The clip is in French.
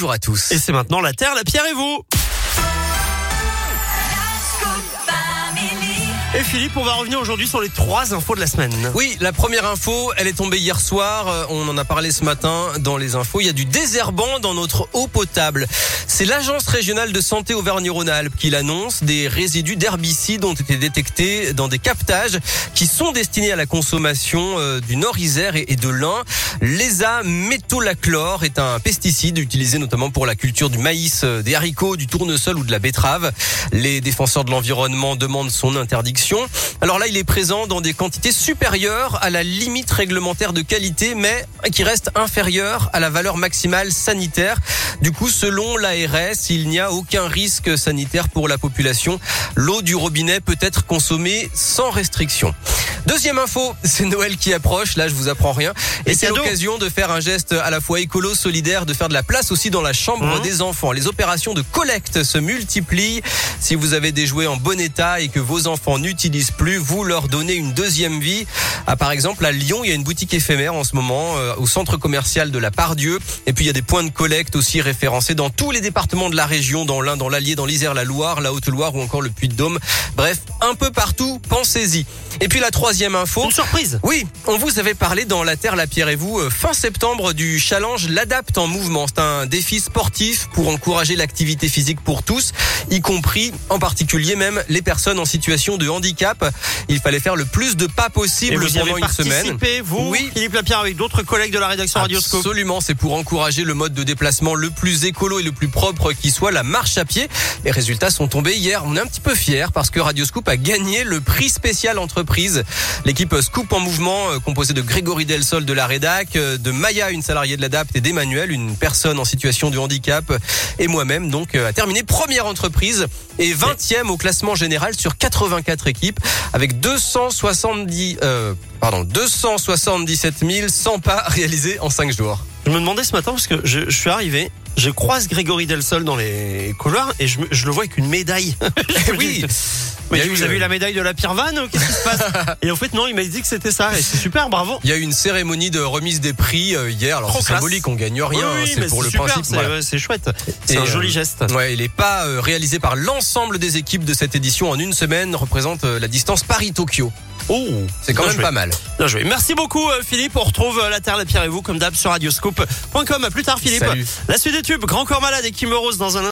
Bonjour à tous. Et c'est maintenant la Terre, la Pierre et vous. Et Philippe, on va revenir aujourd'hui sur les trois infos de la semaine. Oui, la première info, elle est tombée hier soir. Euh, On en a parlé ce matin dans les infos. Il y a du désherbant dans notre eau potable. C'est l'agence régionale de santé Auvergne-Rhône-Alpes qui l'annonce. Des résidus d'herbicides ont été détectés dans des captages qui sont destinés à la consommation euh, du Nord-Isère et de l'Ain. L'ESA métolachlore est un pesticide utilisé notamment pour la culture du maïs, euh, des haricots, du tournesol ou de la betterave. Les défenseurs de l'environnement demandent son interdiction. Alors là, il est présent dans des quantités supérieures à la limite réglementaire de qualité, mais qui reste inférieure à la valeur maximale sanitaire. Du coup, selon l'ARS, il n'y a aucun risque sanitaire pour la population. L'eau du robinet peut être consommée sans restriction. Deuxième info, c'est Noël qui approche. Là, je vous apprends rien. Et c'est l'occasion de faire un geste à la fois écolo, solidaire, de faire de la place aussi dans la chambre Mhm. des enfants. Les opérations de collecte se multiplient. Si vous avez des jouets en bon état et que vos enfants n'utilisent plus, vous leur donnez une deuxième vie. Ah, par exemple, à Lyon, il y a une boutique éphémère en ce moment euh, au centre commercial de la Pardieu. Et puis, il y a des points de collecte aussi référencés dans tous les départements de la région, dans l'Ain, dans l'Allier, dans l'Isère, la Loire, la Haute-Loire ou encore le Puy-de-Dôme. Bref, un peu partout, pensez-y. Et puis, la troisième info. Une surprise. Oui, on vous avait parlé dans La Terre, la Pierre et vous euh, fin septembre du challenge L'Adapte en mouvement. C'est un défi sportif pour encourager l'activité physique pour tous, y compris en particulier même les personnes en situation de handicap. Il fallait faire le plus de pas Et possible vous y avez pendant une semaine. vous, Oui. Philippe Lapierre, avec d'autres collègues de la rédaction Radioscope. Absolument, c'est pour encourager le mode de déplacement le plus écolo et le plus propre qui soit, la marche à pied. Les résultats sont tombés hier. On est un petit peu fiers parce que Radio Scoop a gagné le prix spécial entreprise. L'équipe Scoop en mouvement, euh, composée de Grégory Delsol de la Rédac, euh, de Maya, une salariée de l'ADAPT, et d'Emmanuel, une personne en situation de handicap, et moi-même, donc, euh, a terminé première entreprise et 20e au classement général sur 84 équipes avec 270, euh, pardon, 277 100 pas réalisés en 5 jours. Je me demandais ce matin parce que je, je suis arrivé, je croise Grégory Delsol dans les couloirs et je, me- je le vois avec une médaille. Je me oui. dis, Mais vous avez euh, eu la médaille de la Pierre Vanne Qu'est-ce qui se passe Et en fait, non, il m'a dit que c'était ça. Et c'est super, bravo. Il y a eu une cérémonie de remise des prix euh, hier. Alors Trop c'est classe. symbolique, on gagne rien, Oui, hein, oui, c'est mais pour le super, principe. C'est voilà. ouais, c'est chouette. C'est Et, un euh, joli geste. Ouais, il est pas euh, réalisé par l'ensemble des équipes de cette édition en une semaine, représente euh, la distance Paris-Tokyo. Oh, C'est quand bien même joué. pas mal. Bien joué. Merci beaucoup, euh, Philippe. On retrouve euh, la Terre, la Pierre et vous, comme d'hab, sur radioscope.com. À plus tard, Philippe. Salut. La suite des tubes, Grand Corps Malade et Kim Rose dans un